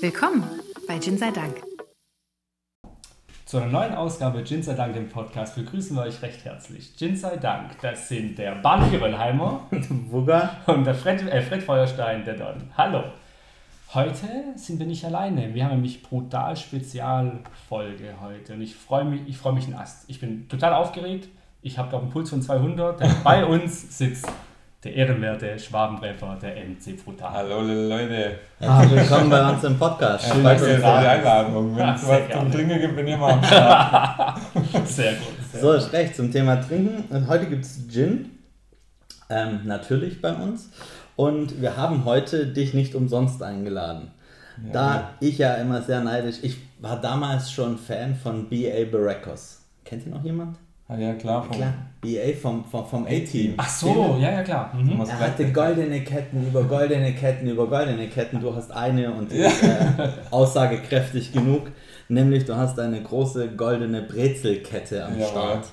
Willkommen bei Gin sei Dank. Zu einer neuen Ausgabe Gin sei Dank im Podcast begrüßen wir euch recht herzlich. Gin sei Dank, das sind der Barney Röllheimer Wugger. und der Fred, äh, Fred Feuerstein, der Don. Hallo. Heute sind wir nicht alleine. Wir haben nämlich brutal Spezialfolge heute und ich freue mich, ich freue mich einen Ast. Ich bin total aufgeregt. Ich habe glaube einen Puls von 200. Denn bei uns sitzt der ehrenwerte Schwabentreffer, der MC Brutal. Hallo Leute, Ah, willkommen bei uns im Podcast. schön, dass ihr für die. Einladung. Wenn Ja, es sehr was zum Trinken gibt, bin ich immer am Start. Sehr gut. Sehr So ist recht zum Thema Trinken. Und heute gibt es Gin. Ähm, natürlich bei uns. Und wir haben heute dich nicht umsonst eingeladen. Da ich ja immer sehr neidisch, ich war damals schon Fan von B.A. Baracos. Kennt ihr noch jemand? Ah, ja, klar. Vom, Klar, B.A. vom, vom, vom A-Team. Ach so, ja, ja, klar. Mhm. Er bleibt hatte denn? goldene Ketten über goldene Ketten über goldene Ketten. Du hast eine und die ist äh, aussagekräftig genug. Nämlich du hast eine große goldene Brezelkette am Jawohl. Start.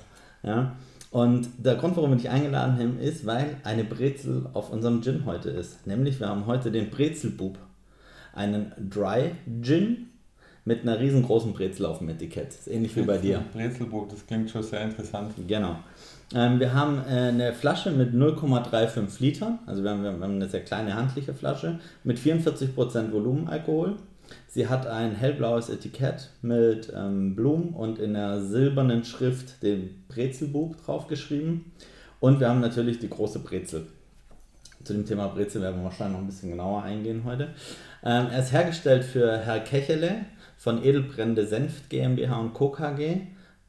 Ja? Und der Grund, warum wir dich eingeladen haben, ist, weil eine Brezel auf unserem Gin heute ist. Nämlich wir haben heute den Brezelbub. Einen Dry Gin mit einer riesengroßen Brezel auf dem Etikett. Ist ähnlich wie bei dir. Brezelbuch, das klingt schon sehr interessant. Genau. Ähm, wir haben äh, eine Flasche mit 0,35 Litern, also wir haben, wir haben eine sehr kleine handliche Flasche mit 44% Volumenalkohol. Sie hat ein hellblaues Etikett mit ähm, Blumen und in einer silbernen Schrift den Brezelbub draufgeschrieben. Und wir haben natürlich die große Brezel. Zu dem Thema Brezel werden wir wahrscheinlich noch ein bisschen genauer eingehen heute. Ähm, er ist hergestellt für Herr Kechele von Edelbrände Senft GmbH und Co. KG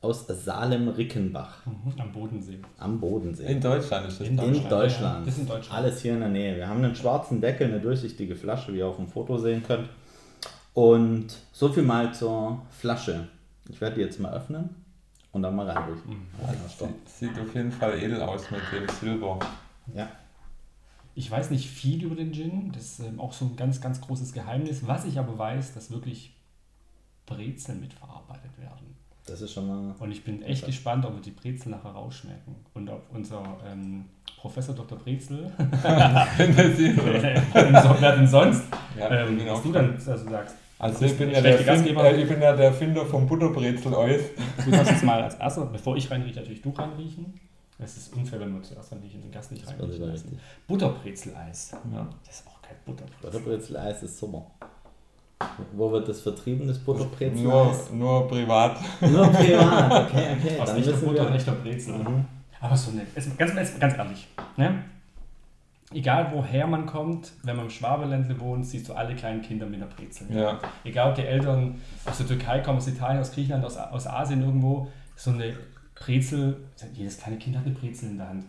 aus Salem-Rickenbach Mhm, Am Bodensee. am Bodensee. In Deutschland ist das In dann. In Deutschland, Deutschland. ja, das ist in Deutschland. Alles hier in der Nähe. Wir haben einen schwarzen Deckel, eine durchsichtige Flasche, wie ihr auf dem Foto sehen könnt. Und so viel mal zur Flasche. Ich werde die jetzt mal öffnen und dann mal reinriechen. Mhm. Sieht, sieht auf jeden Fall edel aus mit dem Silber. Ja. Ich weiß nicht viel über den Gin, das ist ähm, auch so ein ganz, ganz großes Geheimnis. Was ich aber weiß, dass wirklich Brezeln mitverarbeitet werden. Das ist schon mal. Und ich bin echt gespannt, ob wir die Brezel nachher rausschmecken. Und ob unser ähm, Professor Dr. Brezel, wer denn sonst, Ja, ähm, genau. was du dann also sagst. Also ich bin, ja der Find, Gastgeber. äh, ich bin ja der Finder vom Butterbrezel Eis. Du darfst jetzt mal als erster, bevor ich reinrieche, natürlich du reinriechen. Es ist unfair, wenn wir zuerst reinriechen und den Gast nicht reinriechen lassen. Butterbrezeleis. Ja. Das ist auch kein Butterbrezel. Butterbrezel-Eis ist super. Wo wird das vertrieben, das Nur, Butterbrezel-Eis? nur privat. Nur privat, okay, okay. Aus Dann echter Butter und echter Brezel. Mhm. Aber so nett. Es- Ganz, ganz, ganz ehrlich. Ne? Egal woher man kommt, wenn man im Schwabeländle wohnt, siehst du alle kleinen Kinder mit einer Brezel. Ja. Egal ob die Eltern aus der Türkei kommen, aus Italien, aus Griechenland, aus, aus Asien irgendwo, so eine Brezel, jedes kleine Kind hat eine Brezel in der Hand.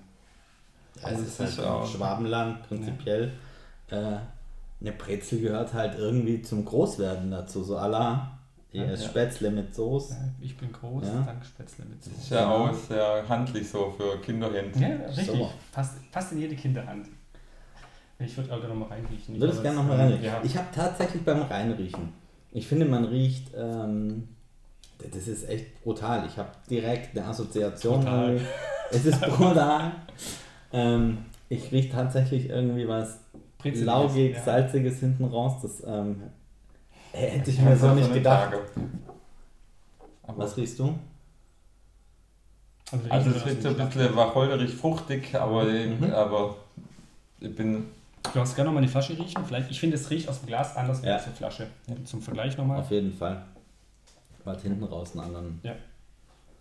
Ja, es ist Das ist halt auch- im Schwabenland prinzipiell. Äh, eine Brezel gehört halt irgendwie zum Großwerden dazu. So à la, hier Ja, ist ja. Spätzle mit Soße. Ja, ich bin groß, Ja. dank Spätzle mit Das ist Soße. ja auch sehr handlich so für Kinderhände. Ja, richtig. Fast, fast in jede Kinderhand. Ich würde auch gerne nochmal reinriechen. Ich würde es gerne nochmal reinriechen. Ja. Ich habe tatsächlich beim Reinriechen, ich finde, man riecht, ähm, das ist echt brutal. Ich habe direkt eine Assoziation. Brutal. Es ist brutal. ähm, ich rieche tatsächlich irgendwie was laugig, ja. salziges hinten raus. Das ähm, hätte ich mir so nicht eine gedacht. Was riechst du? Also, Also es riecht so ein bisschen wacholderig, fruchtig, aber, Mhm. ich, aber ich bin. Du hast gerne nochmal die Flasche riechen. Vielleicht, ich finde, es riecht aus dem Glas anders Ja. als aus der Flasche. Zum Vergleich nochmal. Auf jeden Fall. Weil hinten raus einen anderen, Ja.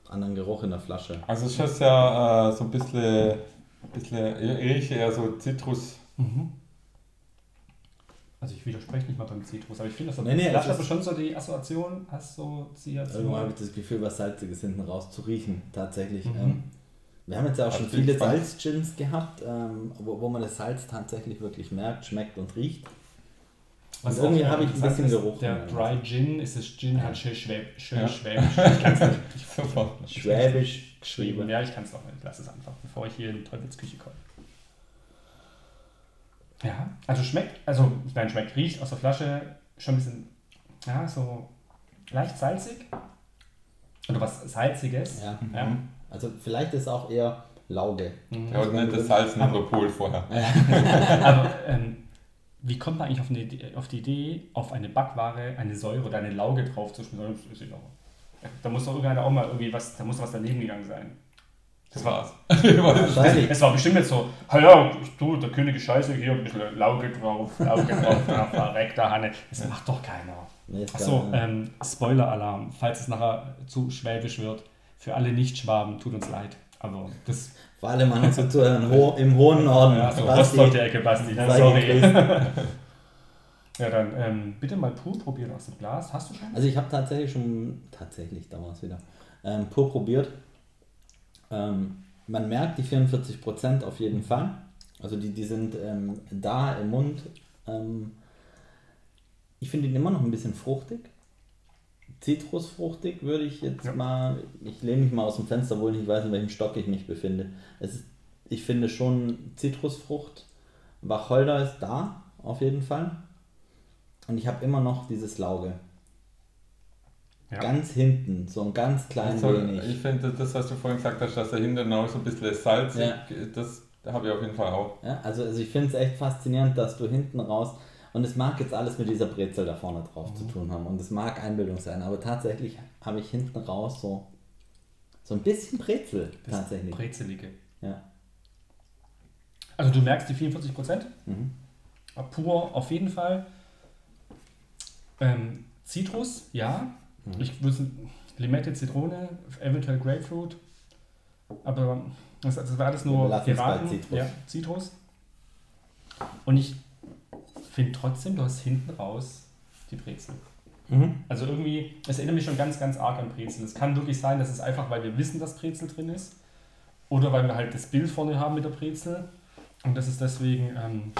anderen Geruch in der Flasche. Also es ist ja äh, so ein bisschen, bisschen ich rieche eher so Zitrus. Mhm. Also ich widerspreche nicht mal beim Zitrus, aber ich finde, das Nee, nee, es aber ist- schon so die Assoziation, Assoziation. Irgendwo habe ich das Gefühl, was Salziges hinten raus zu riechen, tatsächlich. Mhm. Ähm, wir haben jetzt ja auch schon Also viele ich Salzgins gehabt, ähm, wo, wo man das Salz tatsächlich wirklich merkt, schmeckt und riecht. Was Und irgendwie auch habe ich ein bisschen Geruch Der Dry Gin ist das Gin halt schön, schwäb, schön Ja. schwäbisch. Ich kann es nicht Super. Schwäbisch geschrieben. Ja, ich kann es doch nicht. Ich lasse es einfach, bevor ich hier in die Teufelsküche komme. Ja, also schmeckt, also ich meine, schmeckt, riecht aus der Flasche schon ein bisschen, ja, so leicht salzig. Oder was Salziges. Ja. Ja. Also vielleicht ist auch eher Lauge. Mhm. Der hat nicht das Salz in der Pool vorher. Aber ähm, wie kommt man eigentlich auf, eine, auf die Idee, auf eine Backware eine Säure oder eine Lauge drauf zu schmieren? Das ist in Ordnung. Da muss doch irgendeiner auch mal irgendwie was, da muss doch was daneben gegangen sein. Das war's. Wahrscheinlich. Es war bestimmt jetzt so, "Ha ja, du, der König ist scheiße, hier ein bisschen Lauge drauf, Lauge drauf, verreckter Hanne. Das macht doch keiner. Nee, Achso, ähm, Spoiler-Alarm, falls es nachher zu schwäbisch wird. Für alle Nicht-Schwaben, tut uns leid. Aber das Vor allem an Zuhörer im Ho- im hohen Norden. ja, so Basti, Rostock die Ecke, Basti. sei Sorry. Ja, dann ähm, bitte mal pur probieren aus dem Glas. Hast du schon? Also ich habe tatsächlich schon, tatsächlich, da war es wieder, ähm, pur probiert. Ähm, man merkt die 44% auf jeden Fall. Also die, die sind ähm, da im Mund. Ähm, ich finde ihn immer noch ein bisschen fruchtig. Zitrusfruchtig würde ich jetzt Ja. mal, ich lehne mich mal aus dem Fenster, obwohl ich nicht weiß, in welchem Stock ich mich befinde. Es ist, ich finde schon Zitrusfrucht. Wacholder ist da, auf jeden Fall. Und ich habe immer noch dieses Lauge. Ja. Ganz hinten, so ein ganz klein Also, wenig. ich finde, das, was du vorhin gesagt hast, dass da hinten auch so ein bisschen salzig, Ja. das habe ich auf jeden Fall auch. Ja, also, also ich finde es echt faszinierend, dass du hinten raus, und es mag jetzt alles mit dieser Brezel da vorne drauf zu tun haben, und es mag Einbildung sein, aber tatsächlich habe ich hinten raus so, so ein bisschen Brezel Das tatsächlich. Brezelige. Ja. Also du merkst die 44 Prozent. Mhm. Pur auf jeden Fall. Ähm, Zitrus, ja. Mhm. Ich würde Limette, Zitrone, eventuell Grapefruit. Aber das, das war alles nur bei geraten. Zitrus. Ja, Zitrus. Und ich finde trotzdem, du hast hinten raus die Brezel. Mhm. Also irgendwie, es erinnert mich schon ganz, ganz arg an Brezel. Es kann wirklich sein, dass es einfach, weil wir wissen, dass Brezel drin ist. Oder weil wir halt das Bild vorne haben mit der Brezel. Und dass es deswegen ähm,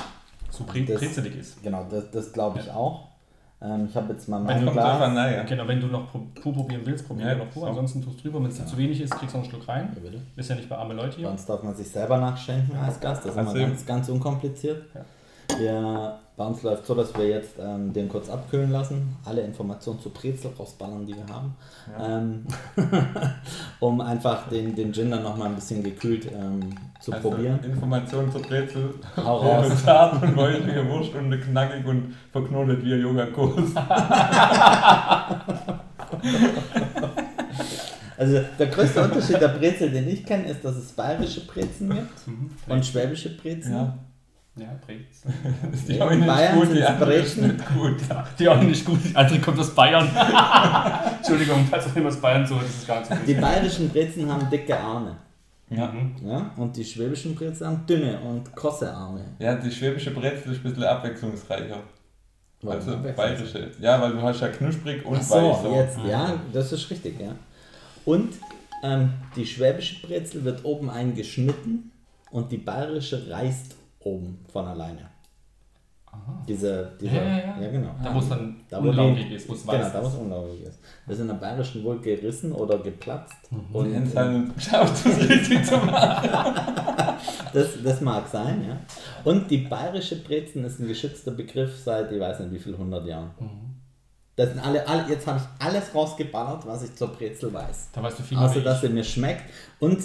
so bre Das- brezelig ist. Genau, das, das glaube ich auch. Ähm, ich habe jetzt mal Wenn mein Glas. naja. Genau, wenn du noch pur probieren willst, probier Ja, noch pur. so. Ansonsten tust du drüber. Wenn es dir zu wenig ist, kriegst du noch einen Schluck rein. Ja, bitte. Ist ja nicht bei arme Leute hier. Sonst darf man sich selber nachschenken als Gast. Das ist immer ganz, ganz unkompliziert. Ja. Wir, bei uns läuft so, dass wir jetzt ähm, den kurz abkühlen lassen, alle Informationen zu Brezel rausballern, die wir haben, ähm, um einfach den, den Gin dann nochmal ein bisschen gekühlt ähm, zu Also, probieren. Informationen zur Brezel. Hau raus. Zart und wie Wurst und knackig und verknotet wie ein Yogakurs. Also der größte Unterschied der Brezel, den ich kenne, ist, dass es bayerische Brezen gibt Mhm. und schwäbische Brezen. Ja. Ja, Brezel. Die haben nicht Bayern gut, die sind's andere ist Brezen. nicht gut. Die auch nicht gut. Die andere kommt aus Bayern. Entschuldigung, falls auch immer aus Bayern so, das ist gar nicht so Die bayerischen Brezen haben dicke Arme. Ja. Mhm. Ja? Und die schwäbischen Brezen haben dünne und krosse Arme. ja, die schwäbische Brezel ist ein bisschen abwechslungsreicher. Warum Also bayerische. Ja, weil du hast ja knusprig und Ach so, weich. So. jetzt, ja, das ist richtig, ja. Und ähm, die schwäbische Brezel wird oben eingeschnitten und die bayerische reißt oben von alleine. Diese, diese, Ja, ja, ja. genau. Da wo es dann Da, ist, wo es Genau, weiß da wo es ist. unlaugig ist. Das ist in der bayerischen wohl gerissen oder geplatzt. Mhm. Und, hat es geschafft, das richtig zu machen. das, das mag sein, ja. Und die bayerische Brezen ist ein geschützter Begriff seit, ich weiß nicht wie viel, 100 Jahren. Mhm. Das sind alle, alle, jetzt habe ich alles rausgeballert, was ich zur Brezel weiß. Da weißt du viel Außer wie dass sie mir schmeckt. Und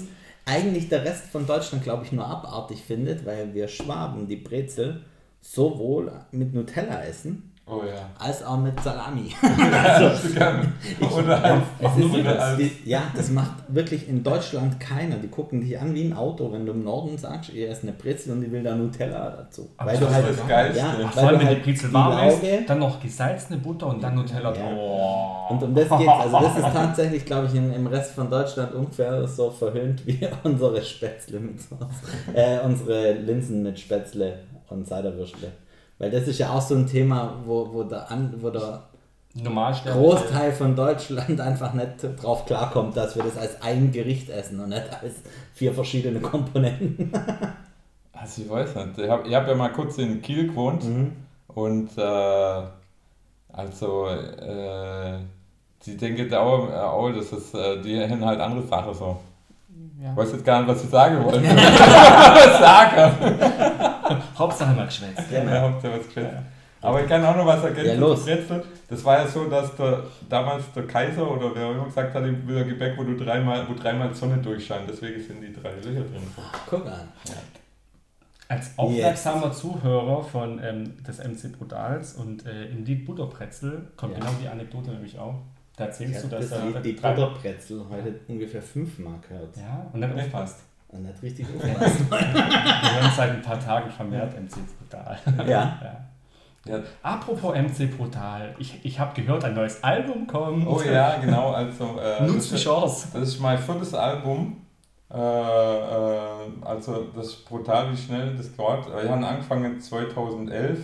eigentlich der Rest von Deutschland, glaube ich, nur abartig findet, weil wir Schwaben die Brezel sowohl mit Nutella essen, Oh ja. als auch mit Salami. Das kann. Oder als, Es ist, die, ja, das macht wirklich in Deutschland keiner. Die gucken dich an wie ein Auto, wenn du im Norden sagst, ihr esst eine Brezel und die will da Nutella dazu. Aber weil das du halt, ist das Geilste. Ja, Ach, weil vor allem, du wenn halt die Brezel warm ist, dann noch gesalzene Butter und dann Nutella Ja. drauf. Und um das geht's. Also das ist tatsächlich, glaube ich, im, im Rest von Deutschland ungefähr so verhöhnt wie unsere Spätzle mit Sauce. Äh, unsere Linsen mit Spätzle und Ciderwürstle. Weil das ist ja auch so ein Thema, wo, wo, der, An, wo der. Großteil von Deutschland einfach nicht drauf klarkommt, dass wir das als ein Gericht essen und nicht als vier verschiedene Komponenten. also ich weiß nicht. Ich habe hab ja mal kurz in Kiel gewohnt Mhm. und äh, also äh, die denken da auch, auch das ist, die haben halt andere Sachen so. Ja. Ich weiß jetzt gar nicht, was ich sagen wollte. was Hauptsache mal geschwätzt. Ja, habt ihr was geschätzt. Aber ich kann auch noch was ergänzen Ja, los. zu Brezel. Das war ja so, dass der, damals der Kaiser oder wer auch immer gesagt hat, ich will ein Gebäck, wo du dreimal, wo dreimal die Sonne durchscheint. Deswegen sind die drei Löcher drin. Guck an. Als aufmerksamer Zuhörer von ähm, des MC Brutals und äh, im Lied Butterbrezel kommt Ja. genau die Anekdote nämlich auch. Da erzählst Ich du, dass das da Lied Die Butterbrezel heute ungefähr fünfmal gehört. Ja, und dann aufpasst. Und nicht richtig aufgepasst. Wir hören seit ein paar Tagen vermehrt MC Brutal. ja. Ja. Ja. Apropos MC Brutal, ich, ich habe gehört, ein neues Album kommt. Oh ja, genau. Also, äh, Nutz die Chance. das ist mein viertes Album. Äh, äh, also das ist brutal, wie schnell das geht. Wir haben angefangen 2011.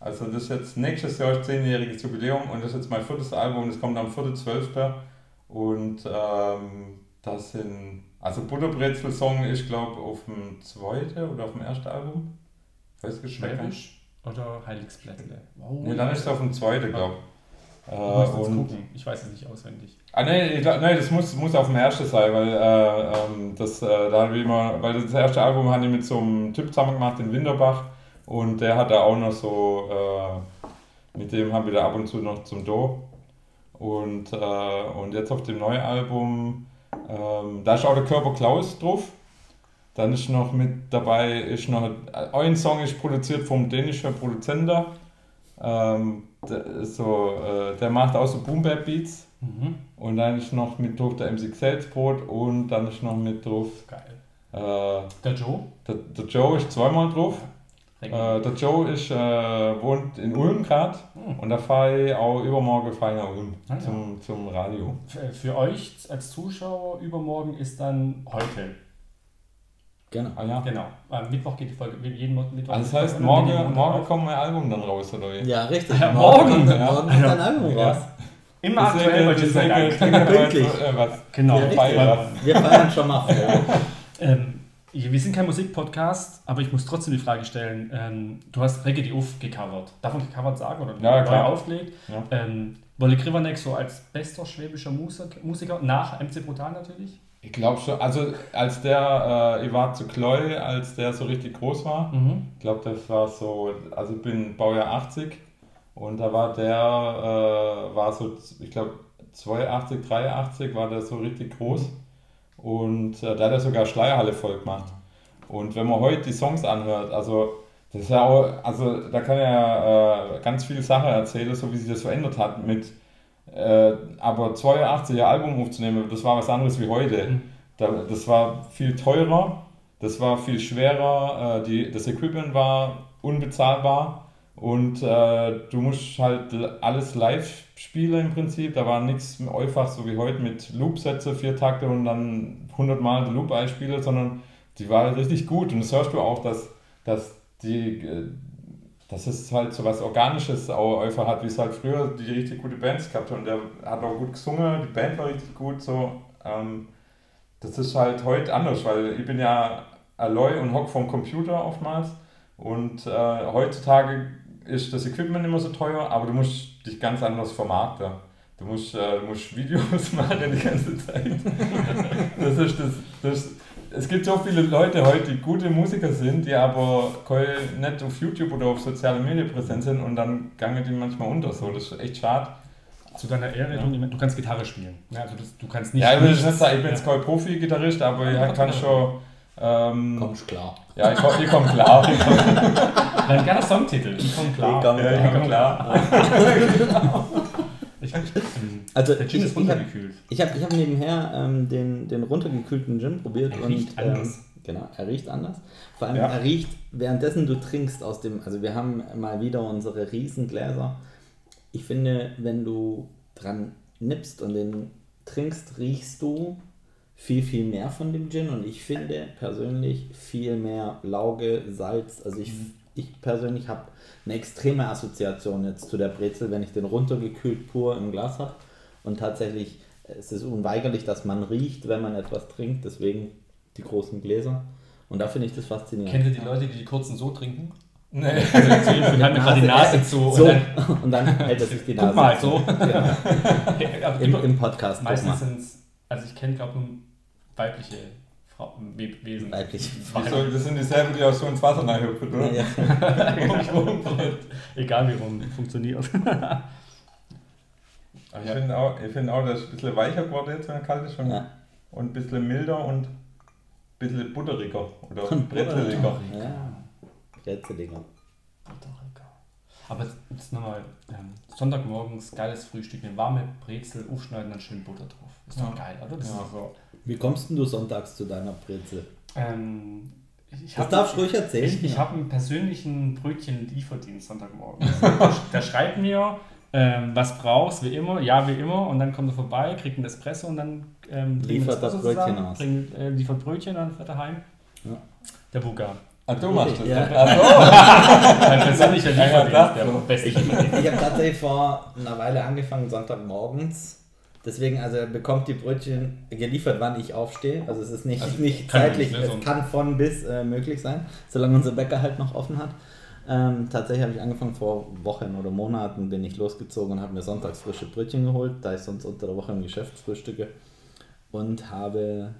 Also das ist jetzt nächstes Jahr zehnjähriges Jubiläum und das ist jetzt mein viertes Album. Das kommt am 4.12. Und ähm, das sind, also Butterbrezel-Song ist glaube auf dem zweiten oder auf dem ersten Album. Weiß. Schwäbisch oder Heiligsblättle? Oh, Nee, dann ist es auf dem zweiten, glaube ich. Ich Äh, muss jetzt und gucken. Ich weiß es nicht auswendig. Ah, nee, ich glaub, nee, das muss, muss auf dem ersten sein, weil äh, ähm, das, äh, da habe ich immer, weil das erste Album habe ich mit so einem Typ zusammen gemacht, den Winterbach, und der hat da auch noch so, äh, mit dem haben wir da ab und zu noch zum Do. Und, äh, und jetzt auf dem neuen Album, ähm, da ist auch der Körper Klaus drauf. Dann ist noch mit dabei, ist noch, ein Song ist produziert vom dänischen Produzenten. Ähm, der, so, äh, der macht auch so Boom Bap Beats. Mhm. Und dann ist noch mit drauf der MC Xelsbrot und dann ist noch mit drauf Geil. äh, Der Joe? der, der Joe ist zweimal drauf. Äh, der Joe ist, äh, wohnt in Ulm gerade Hm. und da fahre ich auch übermorgen fahre ich nach Ulm Ah, ja. zum, zum Radio. Für, für euch als Zuschauer übermorgen ist dann heute. Genau. Ah, ja. Genau. Am Mittwoch geht die Folge. Jeden Mittwoch. Also das heißt, morgen, morgen kommt mein Album dann raus, oder wie? Ja, richtig. Ja, morgen, kommt, ja. morgen kommt dein Album raus. Immer aktuell Gin sei Dank. Pünktlich. Äh, was? Genau. Wir feiern schon mal vor. ähm, wir sind kein Musikpodcast, aber ich muss trotzdem die Frage stellen. Ähm, du hast Reggae die Uff gecovert. Darf man gecovert sagen? Oder Ja, klar. neu aufgelegt? Ja. Ähm, Wolle Krivanek so als bester schwäbischer Musik, Musiker, nach MC Brutal natürlich? Ich glaube schon, also als der, äh, ich war zu Kloy, als der so richtig groß war, Mhm. Ich glaube, das war so, also ich bin Baujahr 80 und da war der, äh, war so, ich glaube, 82, 83 war der so richtig groß und äh, da hat er sogar Schleierhalle voll gemacht. Und wenn man heute die Songs anhört, also das ist ja auch, also da kann er äh, ganz viele Sachen erzählen, so wie sich das verändert hat mit, äh, aber 82er Album aufzunehmen, das war was anderes wie heute. Mhm. Da, das war viel teurer, das war viel schwerer, äh, die, das Equipment war unbezahlbar und äh, du musst halt alles live spielen im Prinzip. Da war nichts einfach so wie heute mit Loop-Sätze, vier Takte und dann 100 Mal den Loop einspielen, sondern die war halt richtig gut und das hörst du auch, dass, dass die äh, dass es halt so was Organisches auch einfach hat, wie es halt früher die richtig gute Bands gehabt haben. Und der hat auch gut gesungen, die Band war richtig gut so. Ähm, das ist halt heute anders, weil ich bin ja Aloy und hock vom Computer oftmals und äh, heutzutage ist das Equipment immer so teuer, aber du musst dich ganz anders vermarkten. Du musst, äh, du musst Videos machen die ganze Zeit. Das ist das, das, es gibt so viele Leute heute, die gute Musiker sind, die aber nicht auf YouTube oder auf sozialen Medien präsent sind und dann gangen die manchmal unter. So. Das ist echt schade. Zu deiner Ehre, Ja. du, du kannst Gitarre spielen. Ja, also das, du kannst nicht. ja, ich nicht sagen, ich bin jetzt kein Profi-Gitarrist, aber ich kann schon. Ähm, Kommst klar. ja, ich, komm- ich komme klar. Dein geiler Songtitel. Ich komm klar. Ich komm Ja, ich komme klar. Ich, ähm, Also der ich, Gin ist ich habe runtergekühlt. ich hab, ich hab nebenher ähm, den, den runtergekühlten Gin probiert Er und riecht anders. Ähm, genau, er riecht anders. Vor allem Ja. er riecht, währenddessen du trinkst aus dem, also wir haben mal wieder unsere Riesengläser. Ich finde, wenn du dran nippst und den trinkst, riechst du viel, viel mehr von dem Gin und ich finde persönlich viel mehr Lauge, Salz. Also ich, ich persönlich habe eine extreme Assoziation jetzt zu der Brezel, wenn ich den runtergekühlt pur im Glas habe. Und tatsächlich, es ist unweigerlich, dass man riecht, wenn man etwas trinkt, deswegen die großen Gläser. Und da finde ich das faszinierend. Kennt ihr die Leute, die die kurzen so trinken? Nee. Also ich wir haben mir gerade die Nase zu. so, Und dann, und dann hält er sich die Nase. guck mal, so. Ja, Aber Im, immer- Im Podcast. meistens sind es, also ich kenne glaube nur weibliche Frau, We Wesen. Weiblich. Wieso, das sind dieselben, die auch so ins Wasser reinhüpfen, oder? Ja. Egal wie rum funktioniert. Aber ich finde auch, ich find auch, dass es ein bisschen weicher geworden jetzt, wenn er kalt ist. Und, Ja. und ein bisschen milder und ein bisschen butteriger oder Und brezeliger. Ja. Brezelinger. Aber jetzt nochmal, ähm, Sonntagmorgens, geiles Frühstück, eine warme Brezel, aufschneiden, dann schön Butter drauf. Ist doch Ja. geil, oder? Das Ja, so. Wie kommst denn du sonntags zu deiner Brezel? ähm, ich Das darfst du ruhig erzählen. Ich, ich habe einen persönlichen Brötchen-Lieferdienst Sonntagmorgen. der, der schreibt mir, ähm, was brauchst, wie immer, ja, wie immer, und dann kommt er vorbei, kriegt einen Espresso und dann ähm, Liefert das Brötchen zusammen, aus. Bringt, äh, liefert Brötchen und dann fährt er heim. Ja. Der Buga. Ah, du machst das. Ja. Ach Mein persönlicher Lieferdienst, der so. beste Ich, ich habe tatsächlich vor einer Weile angefangen, Sonntagmorgens. Deswegen, also er bekommt die Brötchen geliefert, wann ich aufstehe. Also es ist nicht, Also nicht zeitlich, nicht, ne, so- es kann von bis äh, möglich sein, solange unser Bäcker halt noch offen hat. Ähm, tatsächlich habe ich angefangen, vor Wochen oder Monaten bin ich losgezogen und habe mir sonntags frische Brötchen geholt, da ich sonst unter der Woche im Geschäft frühstücke. Und habe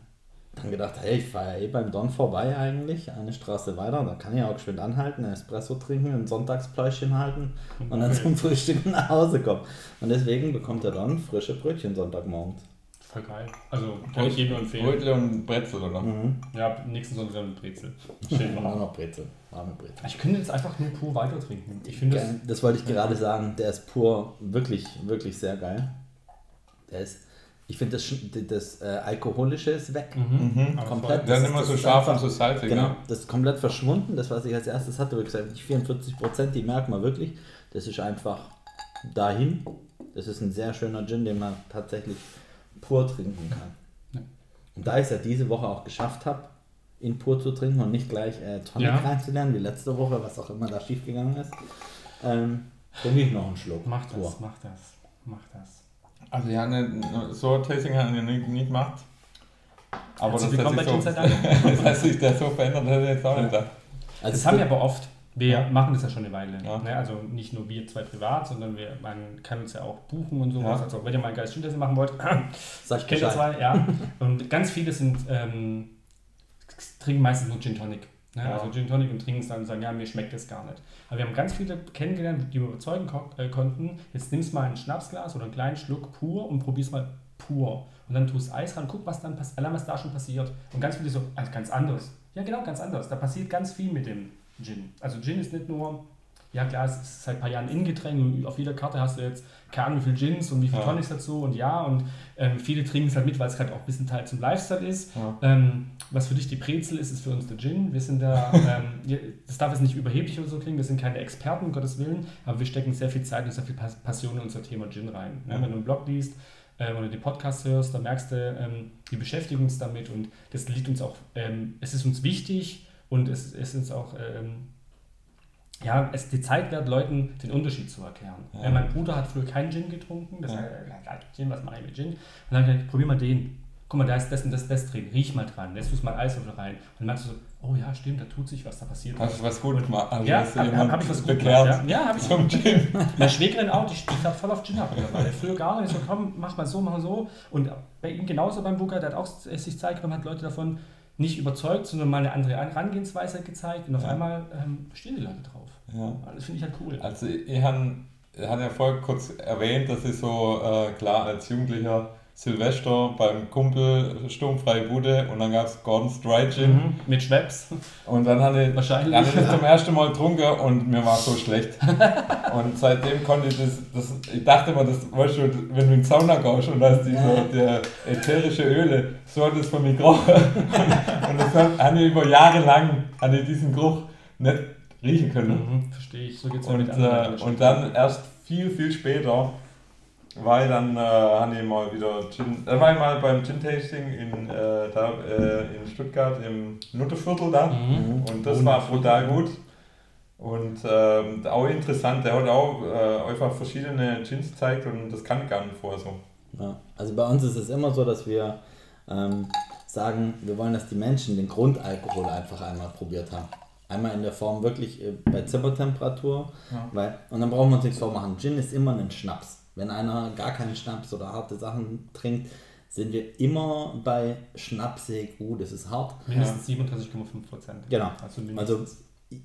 dann gedacht, hey, ich fahre ja eh beim Don vorbei eigentlich, eine Straße weiter, da kann ich auch geschwind anhalten, ein Espresso trinken, ein Sonntagspläuschen halten und dann zum Frühstück nach Hause kommen. Und deswegen bekommt der Don frische Brötchen Sonntagmorgens. Voll geil. Also kann ich jedem empfehlen. Brötle und Brezel, oder? Mhm. Ja, nächsten Sonntag dann mit Brezel. Schön Auch warm. noch Brezel, warme Brezel. Ich könnte jetzt einfach nur pur weiter trinken. Ich finde das. Das wollte ich gerade sagen, der ist pur wirklich, wirklich sehr geil. Der ist, ich finde das, sch- das äh, Alkoholische ist weg. Mhm. Aber Komplett. Der ist Das immer ist- so scharf und so salzig. Genau, Ja. das ist komplett verschwunden. Das, was ich als erstes hatte, wo ich gesagt habe, die 44 Prozent, die merkt man wirklich. Das ist einfach dahin. Das ist ein sehr schöner Gin, den man tatsächlich pur trinken kann. Ja. Und da ich es ja diese Woche auch geschafft habe, ihn pur zu trinken und nicht gleich äh, Tonic Ja. reinzulernen, wie letzte Woche, was auch immer da schiefgegangen ist, ähm, trinke ich noch einen Schluck. Mach pur. das, mach das, mach das. Also ja, ne, so ein Tasting haben wir nie, nie gemacht. Aber Herzlich dass, willkommen das bei Gin so, sei Dank. dass sich der so verändert, hätte ich jetzt auch nicht gedacht. Also Das haben wir aber oft. Wir Ja. machen das ja schon eine Weile. Ja. Ne? Also nicht nur wir zwei privat, sondern wir, man kann uns ja auch buchen und sowas. Ja. Also wenn ihr mal ein geiles Gin machen wollt, Sag ich kenne das Bescheid. zwei, ja. Und ganz viele sind, ähm, trinken meistens nur Gin Tonic. Ne? Ja. Also Gin Tonic und trinken es dann und sagen, ja, mir schmeckt das gar nicht. Aber wir haben ganz viele kennengelernt, die wir überzeugen ko äh, konnten. Jetzt nimmst mal ein Schnapsglas oder einen kleinen Schluck pur und probier's mal pur. Und dann tust Eis ran, guck, was dann passiert, allein was da schon passiert. Und ganz viele so, ah, ganz anders. Ja, genau, ganz anders. Da passiert ganz viel mit dem Gin. Also Gin ist nicht nur, ja klar, es ist seit ein paar Jahren Ingetränk und auf jeder Karte hast du jetzt keine Ahnung, wie viel Gins und wie viel Ja. Tonics dazu und ja, und ähm, viele trinken es halt mit, weil es halt auch ein bisschen Teil zum Lifestyle ist. Ja. Ähm, was für dich die Brezel ist, ist für uns der Gin. Wir sind da, ähm, das darf jetzt nicht überheblich oder so klingen, wir sind keine Experten, um Gottes Willen, aber wir stecken sehr viel Zeit und sehr viel Pas- Passion in unser Thema Gin rein. Ne? Mhm. Wenn du einen Blog liest ähm, oder die Podcasts hörst, dann merkst du, ähm, wir beschäftigen uns damit und das liegt uns auch, ähm, es ist uns wichtig und es, es ist uns auch, ähm, ja, es ist die Zeit wert, Leuten den Unterschied zu erklären. Ja. Ja. mein Bruder hat früher keinen Gin getrunken, das Ja. ja. hat Gin, was mache ich mit Gin? Und dann habe ich gesagt, probier mal den. Guck mal, da ist das und das, das drin. Riech mal dran. Jetzt tust mal Eiswürfel rein. Und dann merkst du so, oh ja, stimmt, da tut sich was, da passiert Hast du was gut gemacht? Also ja, du habe jemand hab ich was gut gemacht. Ja, ja habe ich. zum Gin. Meine Schwägerin auch, die spielt halt voll auf Gin ab. Früher gar nicht. So, komm, mach mal so, mach mal so. Und bei ihm genauso beim Booker, der hat auch sich Zeit genommen, hat Leute davon nicht überzeugt, sondern mal eine andere Herangehensweise gezeigt. Und auf Ja. einmal ähm, stehen die Leute drauf. Ja. Das finde ich halt cool. Also ich habe ja vorher kurz erwähnt, dass ich so äh, klar als Jugendlicher Silvester beim Kumpel sturmfreie Bude und dann gab es Gordon's Dry Gin Mhm. Mit Schweppes und dann hatte ich, wahrscheinlich. hatte ich das zum ersten Mal getrunken und mir war so schlecht. und seitdem konnte ich das, das ich dachte immer, das, weißt du, wenn du in die Sauna gehst und da ist diese, der ätherische Öle, so hat es von mir gerochen. und das hat, habe ich über Jahre lang habe ich diesen Geruch nicht riechen können. Mhm, verstehe ich. So geht's ja Und, mit anderen äh, und dann erst viel, viel später war ich dann, äh, habe ich mal wieder Gin, da war ich mal beim Gin-Tasting in, äh, da, äh, in Stuttgart im Nutteviertel da Mhm. und das war brutal gut. Und ähm, auch interessant, der hat auch äh, einfach verschiedene Gins gezeigt und das kann ich gar nicht vorher so. Ja. Also bei uns ist es immer so, dass wir ähm, sagen, wir wollen, dass die Menschen den Grundalkohol einfach einmal probiert haben. Einmal in der Form wirklich äh, bei Zimmertemperatur. Ja. Weil, und dann brauchen wir uns nichts vormachen. Gin ist immer ein Schnaps. Wenn einer gar keinen Schnaps oder harte Sachen trinkt, sind wir immer bei schnapsig, uh, das ist hart. Mindestens 37,5 Prozent. Genau. Also Also,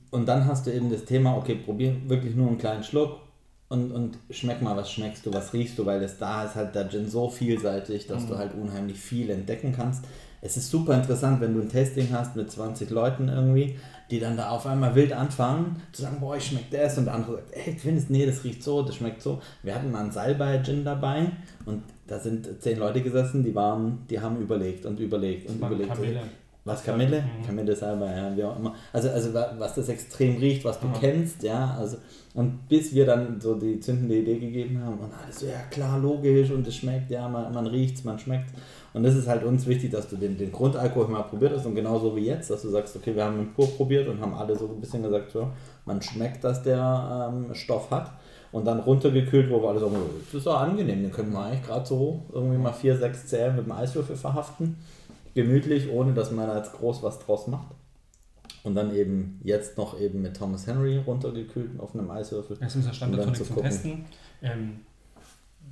und dann hast du eben das Thema, okay, probier wirklich nur einen kleinen Schluck, und, und schmeck mal, was schmeckst du, was riechst du, weil das da ist halt der Gin so vielseitig, dass du halt unheimlich viel entdecken kannst. Es ist super interessant, wenn du ein Tasting hast mit 20 Leuten irgendwie, die dann da auf einmal wild anfangen, zu sagen, boah, ich schmeckt das und der andere sagt, ey, du findest, nee, das riecht so, das schmeckt so. Wir hatten mal einen Salbei-Gin dabei und da sind zehn Leute gesessen, die waren, die haben überlegt und überlegt und überlegt. Kamille. Was Kamille? Mhm. Kamille selber, ja, wie auch immer. Also, also wa- was das extrem riecht, was du Ja. kennst, ja, also und bis wir dann so die zündende Idee gegeben haben und alles so, ja klar, logisch und es schmeckt, ja, man, man riecht's, man schmeckt. Und das ist halt uns wichtig, dass du den, den Grundalkohol mal probiert hast und genauso wie jetzt, dass du sagst, okay, wir haben ihn pur probiert und haben alle so ein bisschen gesagt, so, man schmeckt, dass der ähm, Stoff hat. Und dann runtergekühlt, wo wir alle sagen, das ist auch angenehm, den können wir eigentlich gerade so irgendwie mal 4, 6 Zählen mit dem Eiswürfel verhaften gemütlich, ohne dass man jetzt groß was draus macht. Und dann eben jetzt noch eben mit Thomas Henry runtergekühlt auf einem Eiswürfel. Das ist unser Um Standard-Tonic zu zum. Testen. Ähm,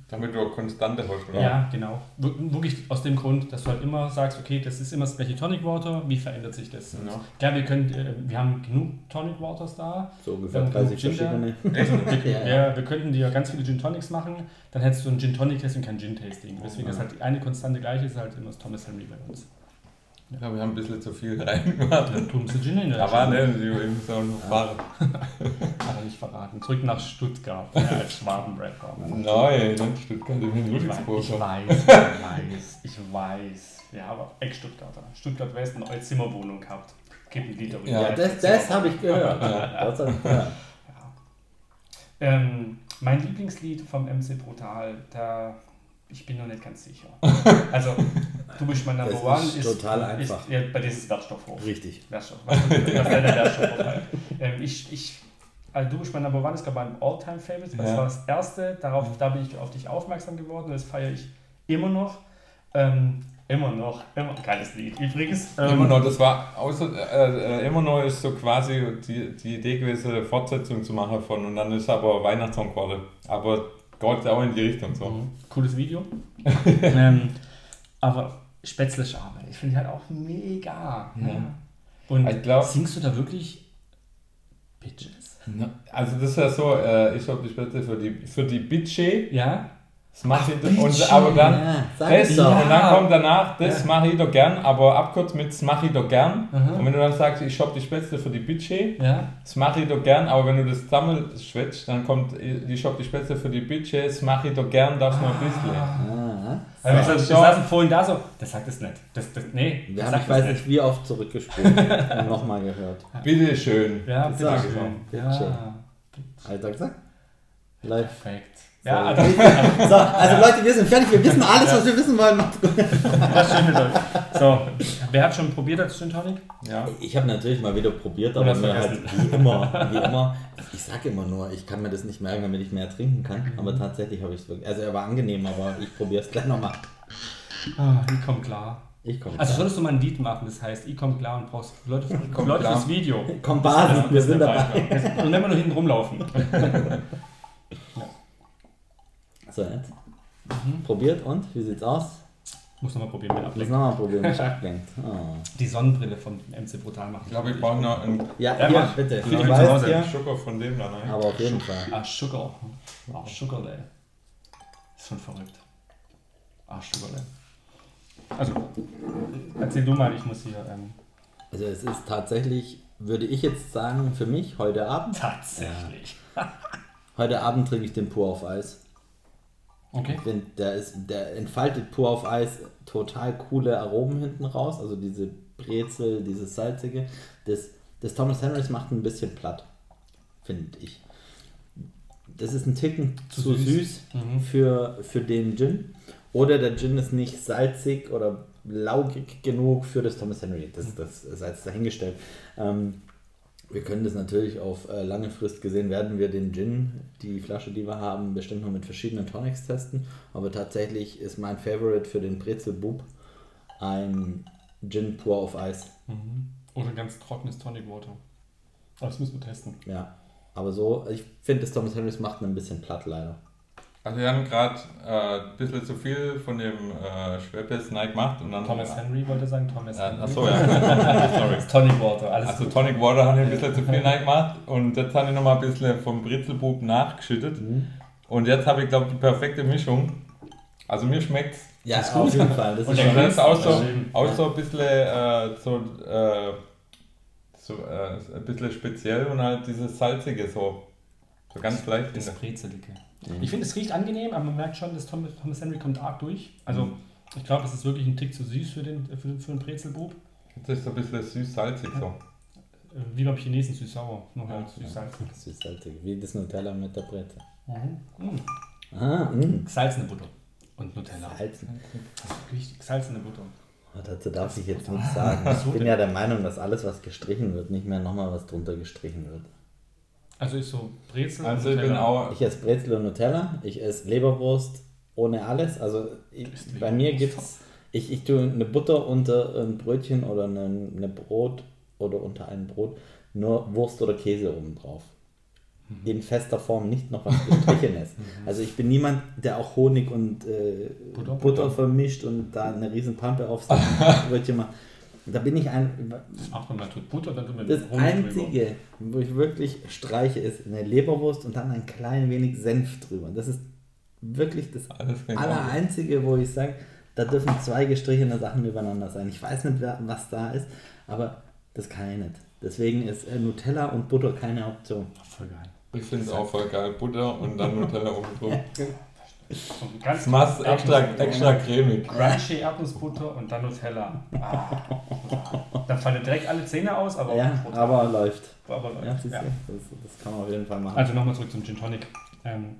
Damit du auch Konstante hast, oder? ja. genau. Wir- Wirklich aus dem Grund, dass du halt immer sagst, okay, das ist immer das gleiche Tonic Water, wie verändert sich das? Ja. Klar, wir, können, äh, wir haben genug Tonic Waters da. So ungefähr Dann 30 Ginger. verschiedene. Also, wir, Ja, ja. wir, könnten dir ganz viele Gin Tonics machen, dann hättest du ein Gin Tonic Tasting und kein Gin Tasting. Deswegen ist halt die eine konstante gleiche, ist halt immer das Thomas Henry bei uns. Ich glaube, wir haben ein bisschen zu viel reingemacht. Dann tun sie Gin in der Aber ne, die eben so ein Fahrer. Hat er nicht verraten. Zurück nach Stuttgart, ja, als Schwabenrapper. Nein, nicht Stuttgart, ich bin weiß, ich Ludwigsburg. weiß, ich weiß, ich weiß. Ja, aber Ex-Stuttgarter. Stuttgart West eine Zimmerwohnung gehabt. Gib ein Lied darüber. Ja, das, das habe ich gehört. Ja, das hab ich gehört. Ja. Ähm, mein Lieblingslied vom MC Brutal, da ich bin noch nicht ganz sicher. Also, du bist mein Number Das One. ist total einfach. Ist, ja, bei dir ist es Wertstoff hoch. Richtig. Wertstoff. Was ist der Wertstoff hoch? Ähm, ich, ich, also du bist mein Number One, ist ich mein Alltime Favorite. Das Ja. war das erste, darauf, da bin ich auf dich aufmerksam geworden. Das feiere ich immer noch. Ähm, immer noch. Immer, geiles Lied. Übrigens. Ähm, Immer noch, das war außer, äh, äh, immer noch ist so quasi die, die Idee gewesen, eine Fortsetzung zu machen von und dann ist aber Weihnachtssong geworden. Aber geht auch in die Richtung so. Mhm. Cooles Video. ähm, aber Spätzle Schabe, ich finde halt auch mega. Ja. Und Ich glaub- singst du da wirklich Bitches? Also das ist ja so, äh, ich habe die Spätzle für die, für die Budget, Ja? Das mache ich, Ach, und, aber dann, Ja, das, ich doch. Und dann kommt danach, das Ja. mache ich doch gern, aber abkürzt mit das mache ich doch gern. Aha. Und wenn du dann sagst, ich habe die Spätzle für die Budget, Ja? das mache ich doch gern, aber wenn du das zusammenschwätzt, dann kommt, ich habe die Spätzle für die Budget, das mache ich doch gern, darfst du noch ein bisschen. Ah, wir, So. wir saßen vorhin da so, das sagt es nicht. Das, das, nee, wir das haben, sagt ich weiß nicht, wie oft zurückgespult und nochmal gehört. Bitte schön. Ja, Das bitte schön. ich auch. Ja, Alter gesagt? Live. perfekt. Ja, also, So, also Leute, wir sind fertig. Wir wissen alles, was wir wissen wollen. Gut. das Schöne läuft. So, wer hat schon probiert als Gin Tonic? Ja. Ich habe natürlich mal wieder probiert, aber mir halt wie immer, wie immer. Ich sage immer nur, ich kann mir das nicht merken, damit ich mehr trinken kann. Aber tatsächlich habe ich es wirklich. Also er war angenehm, aber ich probiere es gleich nochmal. Ah, ich komm klar. Ich komme. Also solltest du mal ein Lied machen, das heißt, ich komm klar und brauchst Leute, Komm Leute fürs Video. Komm, Basen, wir sind dabei. Und wenn wir nur hinten rumlaufen. So, jetzt. Probiert und? Wie sieht's aus? Muss nochmal probieren mit Ablenkung. nochmal probieren, ablenkt. Oh. Die Sonnenbrille vom MC Brutal machen. Ich glaube, ich brauche noch einen Ja, Ja, hier, mach. bitte. Für Ich die Hause. ja, Zucker von dem da rein. aber auf jeden Fall. Ah, Sugar. Ah, Sugarle. Ist schon verrückt. Ah, Sugarle. Also, erzähl du mal, ich muss hier. Ähm, Also es ist tatsächlich, würde ich jetzt sagen, für mich heute Abend. tatsächlich. Heute Abend trinke ich den pur auf Eis. Okay. Ich finde, der, ist, der entfaltet pur auf Eis total coole Aromen hinten raus. Also diese Brezel, dieses Salzige. Das, das Thomas Henrys macht ein bisschen platt, finde ich. Das ist ein Ticken zu, Zu süß, süß. Mhm. für, für den Gin. Oder der Gin ist nicht salzig oder laugig genug für das Thomas Henry. Das, das sei jetzt dahingestellt. Ähm, wir können das natürlich auf äh, lange Frist gesehen, werden wir den Gin, die Flasche, die wir haben, bestimmt noch mit verschiedenen Tonics testen. Aber tatsächlich ist mein Favorite für den Brezelbub ein Gin pur auf Eis. Mhm. Oder ganz trockenes Tonic Water. Das müssen wir testen. Ja. Aber so, ich finde, das Thomas Henrys macht ein bisschen platt leider. Also wir haben gerade äh, ein bisschen zu viel von dem äh, Schweppes Nike gemacht und dann... Thomas Henry wollte sagen, Thomas Henry. achso, ja. Sorry. Tonic Water, alles Also gut. Tonic Water habe ich ein bisschen zu viel reingemacht und jetzt habe ich nochmal ein bisschen vom Brezelbub nachgeschüttet. Mhm. Und jetzt habe ich, glaube die perfekte Mischung. Also mir schmeckt es. Ja, ist auf gut. jeden Fall. Das Und ist ist auch so, auch so ein bisschen, äh, so, äh, so äh, ein bisschen speziell und halt dieses Salzige so. So ganz leicht. Das Brezelige. Mhm. Ich finde, es riecht angenehm, aber man merkt schon, dass Thomas, Thomas Henry kommt arg durch. Also, Mhm. ich glaube, das ist wirklich ein Tick zu süß für den, für den, für den Brezelbub. Das ist so ein bisschen süß-salzig so. Äh, Wie beim Chinesen süß-sauer. Nur halt Ja. süß-salzig. Süß-salzig, wie das Nutella mit der Brette. Mhm. Mhm. Ah, mh. Gesalzene Butter. Und Nutella. Salzen. Richtig gesalzene Butter. Oh, dazu darf ich jetzt nichts sagen. Ich bin ja der Meinung, dass alles, was gestrichen wird, nicht mehr nochmal was drunter gestrichen wird. Also ist so Brezel Also und ich bin Nutella. auch. Ich esse Brezel und Nutella, ich esse Leberwurst ohne alles. Also ich, bei mir Leberwurst. gibt's, ich, ich tue eine Butter unter ein Brötchen oder eine, eine Brot oder unter ein Brot, nur Wurst oder Käse oben drauf. Mhm. In fester Form, nicht noch was gestrichenes. also ich bin niemand, der auch Honig und äh, Butter? Butter, vermischt und da eine riesen Pampe auf sein Brötchen macht. Da bin ich ein, Das macht man mal, tut Butter, dann tut man das. Einzige, wo ich wirklich streiche, ist eine Leberwurst und dann ein klein wenig Senf drüber. Das ist wirklich das aller Einzige, wo ich sage, da dürfen zwei gestrichene Sachen übereinander sein. Ich weiß nicht, was da ist, aber das kann ich nicht. Deswegen ist äh, Nutella und Butter keine Option. Voll geil. Ich finde es auch voll geil. Butter und dann Nutella oben drüber. Ganz Das macht extra, extra cremig. Crunchy Erdnussbutter und dann Nutella. Ah. Dann fallen direkt alle Zähne aus, aber, Ja, aber läuft. aber Ja, läuft. Ja. Das, das kann man auf jeden Fall machen. Also nochmal zurück zum Gin Tonic. Ähm,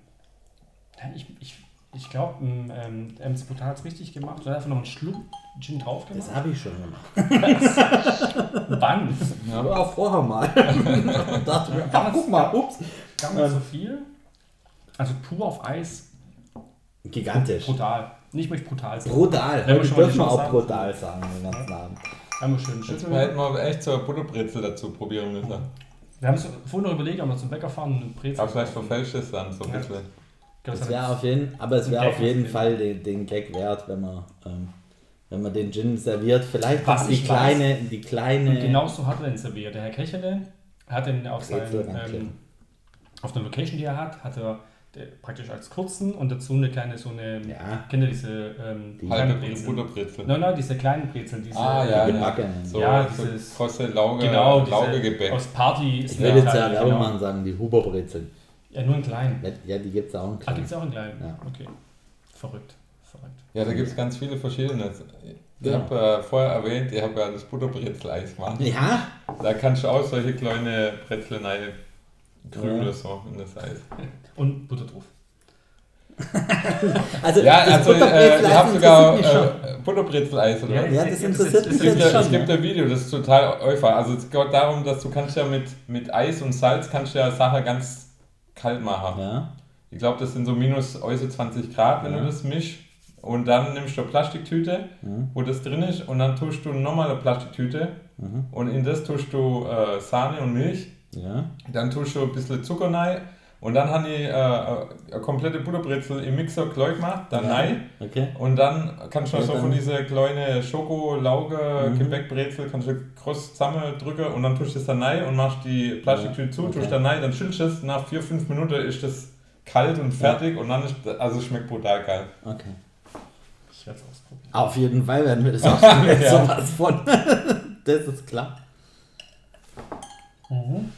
ja, ich ich, ich glaube, ähm, MC Brutal hat es richtig gemacht. Du hast einfach noch einen Schluck Gin drauf das gemacht. habe ich schon gemacht. Wann? Aber auch vorher mal. Und dachte mir, ach, guck mal, ups. Gar nicht so viel. Also pur auf Eis. Gigantisch. Brutal. Nicht möchte brutal sein. Brutal. Wenn wir schon mal dürfen wir auch brutal sagen den ganzen Abend. Einmal schön Jetzt schütteln. hätten wir echt eine Butterbrezel dazu probieren müssen. Wir haben es vorhin noch überlegt, ob wir zum Bäcker fahren und eine Brezel. Aber vielleicht verfälscht es dann so ein Ja. bisschen. Das wäre auf jeden, aber es wäre auf jeden Fall den, den Gag wert, wenn man, ähm, wenn man den Gin serviert. Vielleicht Was die kleine, die kleine. Und genau so hat er den serviert. Der Herr Kechele hat den auf, seinen, ähm, auf der Location, die er hat, hat er praktisch als kurzen und dazu eine kleine, so eine, Ja. kennt ihr diese ähm, Die kleinen Halbe Brezeln? Butterbrezel. Nein, nein, diese kleinen Brezeln, diese Ah, ja, die ja. Backen. So, Ja, so dieses- krosse Lauge, Genau, diese Laugegebäck. aus Party. Ich will jetzt ja Werbung genau. machen sagen, die Huberbrezeln. Ja, nur in klein. Ja, die gibt es auch in Ah, klein. gibt es auch in klein? Ja. Okay. Verrückt. Verrückt. Ja, da gibt es ganz viele verschiedene. Ich Ja. habe äh, vorher erwähnt, ich habe ja das Butterbrezel-Eis gemacht. Ja, Da kannst du auch solche kleine Brezeln grüne Ja. so in das Eis. Und. Also, Ja, also äh, ich habe sogar äh, Butterbrezel-Eis oder was? Ja, das interessiert mich Es gibt, jetzt ja, schon. es gibt ein Video, das ist total einfach. Also es geht darum, dass du kannst ja mit, mit Eis und Salz kannst du ja Sache ganz kalt machen. Ja, Ich glaube, das sind so minus äußerst 20 Grad, wenn Ja. du das mischst. Und dann nimmst du eine Plastiktüte, Mhm. wo das drin ist, und dann tust du nochmal eine Plastiktüte Mhm. und in das tust du äh, Sahne und Milch. ja. Dann tust du ein bisschen Zucker rein und dann habe ich äh, eine komplette Butterbrezel im Mixer gleich gemacht, dann Ja. rein. Okay. Und dann kannst du Und so dann- von dieser kleinen Schoko-Lauge Mhm. Gebäckbrezel kannst du groß zusammendrücken und dann tust du das dann rein und machst die Plastiktüte zu, okay. tust dann rein, dann schüttelst du es, nach 4-5 Minuten ist das kalt und fertig und dann ist, also es schmeckt brutal geil. Okay. Ich werde es ausprobieren. Auf jeden Fall werden wir das Ja. sowas von. das ist klar. Mhm.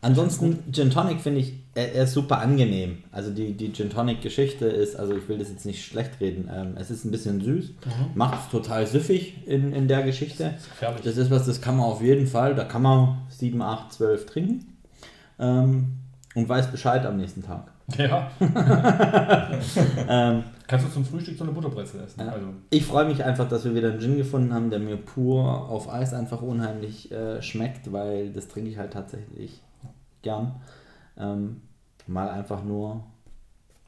Ansonsten, Gin Tonic finde ich, er, er ist super angenehm. Also die, die Gin Tonic Geschichte ist, also ich will das jetzt nicht schlecht reden, ähm, es ist ein bisschen süß, macht es total süffig in, in der Geschichte. Das ist. Das ist was, das kann man auf jeden Fall, da kann man 7, 8, 12 trinken ähm, und weiß Bescheid am nächsten Tag. ja. Ähm, Kannst du zum Frühstück so eine Butterbrezel essen? Ja. Also, ich freue mich einfach, dass wir wieder einen Gin gefunden haben, der mir pur auf Eis einfach unheimlich äh, schmeckt, weil das trinke ich halt tatsächlich gern. Ähm, mal einfach nur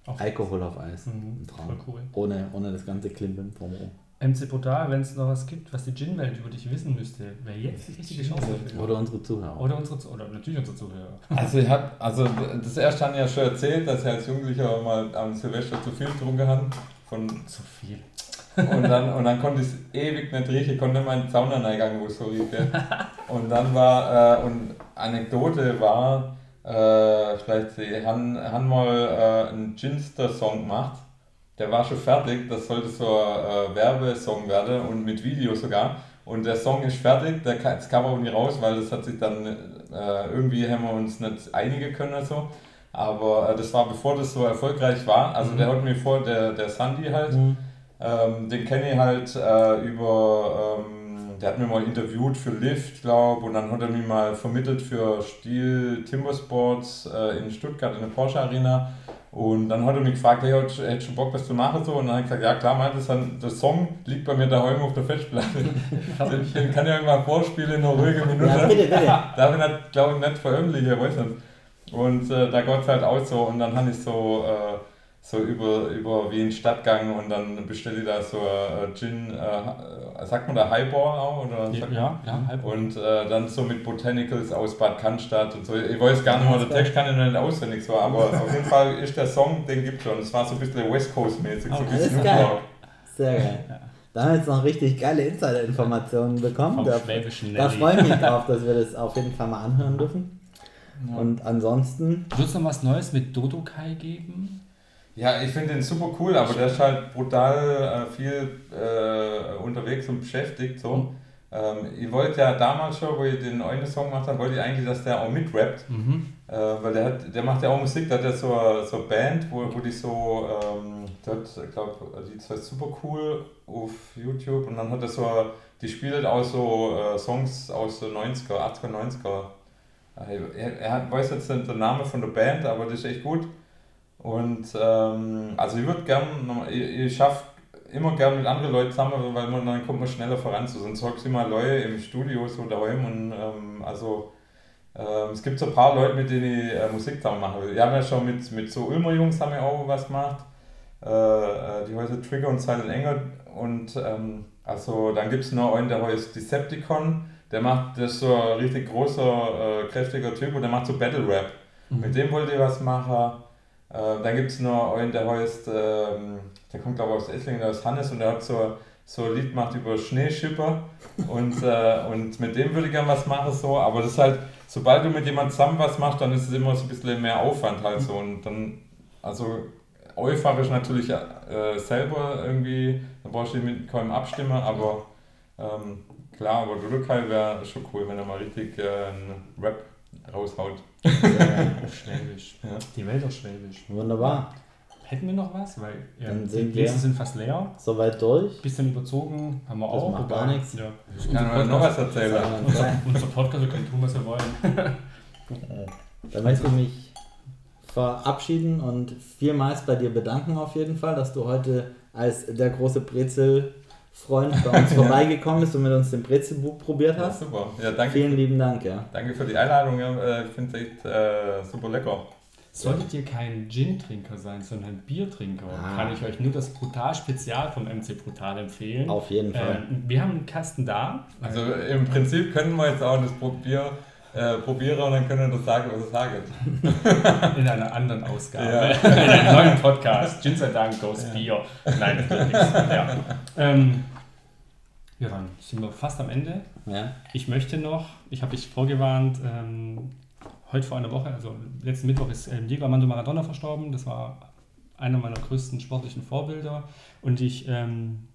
Auf Alkohol auf Eis Mhm. voll cool. Ohne, ohne das ganze Klimpern drumherum. MC Brutal, wenn es noch was gibt, was die Gin-Welt über dich wissen müsste, wäre jetzt die richtige Chance dafür. Oder unsere Zuhörer. Oder unsere, oder natürlich unsere Zuhörer. Also ich hab, also das erste haben ja schon erzählt, dass ich als Jugendlicher mal am Silvester zu viel getrunken habe. Von, Zu viel. Und, dann, und dann konnte ich es ewig nicht riechen, konnte nicht mal in den Sauna reingegangen, wo es so riecht. Und dann war, äh, und Anekdote war, äh, vielleicht, sie haben, haben mal äh, einen Ginster-Song gemacht. Der war schon fertig, das sollte so ein äh, Werbesong werden und mit Video sogar. Und der Song ist fertig, der das kam aber nicht raus, weil das hat sich dann äh, irgendwie haben wir uns nicht einigen können oder so. Aber äh, das war bevor das so erfolgreich war. Also der hat mir vor, der, der Sandy halt, Mhm. Ähm, den kenne ich halt äh, über, ähm, der hat mir mal interviewt für Lift, glaube und dann hat er mich mal vermittelt für Stil Timber Sports äh, in Stuttgart in der Porsche Arena. Und dann hat er mich gefragt, hey, hättest du Bock, was zu machen? So? Und dann habe ich gesagt, ja klar, meinte dann, der Song liegt bei mir daheim auf der Festplatte. den, den kann ich irgendwann vorspielen in einer ruhigen Minute. Ja, bitte, bitte. Darf ich nicht, glaube ich, nicht veröffentlichen, ich weiß nicht. Und äh, da es halt auch so und dann habe ich so, äh, so über, über Wien Stadtgang und dann bestelle ich da so äh, Gin, äh, sagt man da Highball auch? Oder sagt Ja, ja, halb. und äh, dann so mit Botanicals aus Bad Cannstatt und so. Ich weiß gar nicht mehr, der Text kann ich noch nicht auswendig so, aber auf jeden Fall ist der Song, den gibt schon. Es war so ein bisschen West Coast-mäßig, so Oh, ein bisschen geil. Sehr geil. Da haben wir jetzt noch richtig geile Insider-Informationen bekommen. Vom Da, schwäbischen da freue ich mich drauf, dass wir das auf jeden Fall mal anhören dürfen. Und ansonsten, Wird es noch was Neues mit Dodokai geben? Ja, ich finde den super cool, aber der ist halt brutal äh, viel äh, unterwegs und beschäftigt. So. Ähm, ich wollte ja damals schon, wo ich den einen Song gemacht habe, wollte ich eigentlich, dass der auch mitrappt. Mhm. Äh, weil der, hat, der macht ja auch Musik, der hat ja so eine so Band, wo, wo die so, ähm, ich glaube, die ist halt super cool auf YouTube und dann hat er so, die spielt auch so äh, Songs aus den 90er, 80er, 90er. Er, er hat, weiß jetzt nicht den Namen von der Band, aber das ist echt gut. Und ähm, also ich würde gern, ich, ich schaffe immer gern mit anderen Leuten zusammen, weil man dann kommt man schneller voran. So, sonst hockst du immer Leute im Studio so daheim und ähm, also ähm, es gibt so ein paar Leute, mit denen ich äh, Musik zusammen machen will. Wir haben ja schon mit, mit so Ulmer Jungs haben wir auch was gemacht. Äh, äh, die heißen Trigger und Silent Enger. Und ähm, also dann gibt es noch einen, der heißt Decepticon. Der macht, das ist so ein richtig großer, äh, kräftiger Typ und der macht so Battle Rap. Mit dem wollte ich was machen. Äh, dann gibt es noch einen, der heißt, ähm, der kommt glaube ich aus Esslingen, der ist Hannes und der hat so, so ein Lied gemacht über Schneeschipper. und, äh, und mit dem würde ich gerne was machen, so. aber das ist halt, sobald du mit jemandem zusamem was machst, dann ist es immer so ein bisschen mehr Aufwand halt so. Und dann, also euphorisch natürlich äh, selber irgendwie, da brauchst du mit keinem abstimmen, aber ähm, klar, aber Dudukai wäre schon cool, wenn er mal richtig äh, einen Rap raushaut. Auf Schwäbisch. Ja. Die Welt auf Schwäbisch. wunderbar. Hätten wir noch was? Weil ja, Dann die sind Gläser sind fast leer. Soweit durch. Bisschen überzogen haben wir Das auch. macht gar nichts. Ja. Ich kann mal noch was erzählen. Unser Podcast, wir können tun, was wir wollen. Dann möchte ich mich verabschieden und vielmals bei dir bedanken auf jeden Fall, dass du heute als der große Brezel-Freund bei uns vorbeigekommen bist und mit uns den Brezelbuch probiert Ja, hast. super. Ja, danke, Vielen lieben Dank, ja. danke für die Einladung. Ja, äh, ich finde es echt äh, super lecker. Solltet ihr kein Gin-Trinker sein, sondern Biertrinker, Ah. kann ich euch nur das Brutal-Spezial vom MC Brutal empfehlen. Auf jeden Fall. Ähm, wir haben einen Kasten da. Also im Prinzip können wir jetzt auch das Probier, äh, probieren und dann können wir das sagen, was es sagt. In einer anderen Ausgabe. Ja. In einem neuen Podcast. Gin sei Dank, Ghost Bier. Nein, das wird nichts. Ja. Ähm, ja, dann sind wir fast am Ende. Ja. Ich möchte noch, ich habe dich vorgewarnt, ähm, heute vor einer Woche, also letzten Mittwoch ist ähm, Diego Armando Maradona verstorben. Das war einer meiner größten sportlichen Vorbilder. Und ich ähm,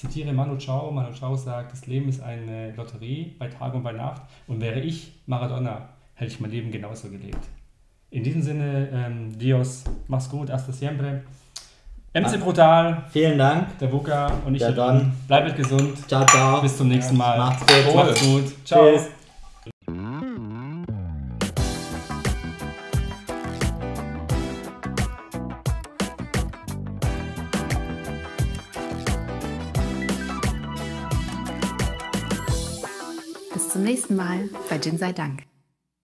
zitiere Manu Chao. Manu Chao sagt, das Leben ist eine Lotterie bei Tag und bei Nacht. Und wäre ich Maradona, hätte ich mein Leben genauso gelebt. In diesem Sinne, ähm, Dios, mach's gut, hasta siempre. MC Brutal, Vielen Dank. der Wuka und ich, der. Don. Bleibt gesund. Ciao, ciao. Bis zum nächsten Mal. Macht's gut. Macht's gut. Ciao. Tschüss. Mal bei Gin sei Dank.